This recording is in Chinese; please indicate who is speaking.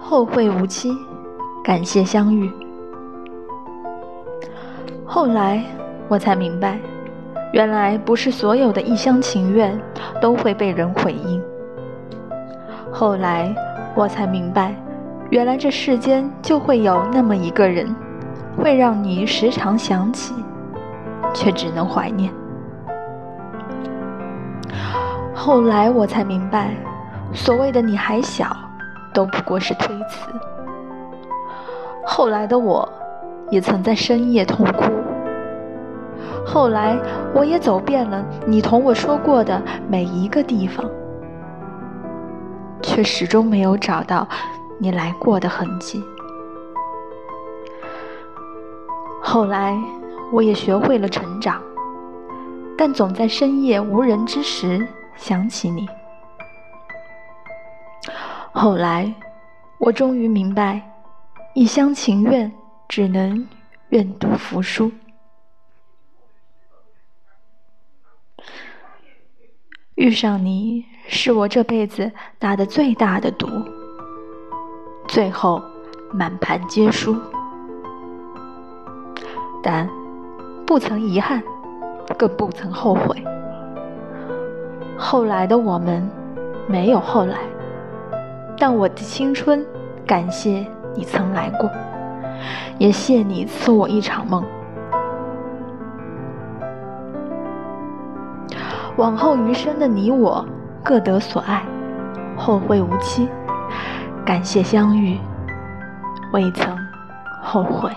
Speaker 1: 后会无期，感谢相遇。后来我才明白，原来不是所有的一厢情愿都会被人回应。后来我才明白，原来这世间就会有那么一个人，会让你时常想起，却只能怀念。后来我才明白，所谓的你还小。都不过是推辞。后来的我，也曾在深夜痛哭。后来，我也走遍了你同我说过的每一个地方，却始终没有找到你来过的痕迹。后来，我也学会了成长，但总在深夜无人之时想起你。后来，我终于明白，一厢情愿只能愿赌服输。遇上你是我这辈子打的最大的赌，最后满盘皆输，但不曾遗憾，更不曾后悔。后来的我们，没有后来。但我的青春，感谢你曾来过，也谢你赐我一场梦。往后余生的你我，各得所爱，后会无期。感谢相遇，未曾后悔。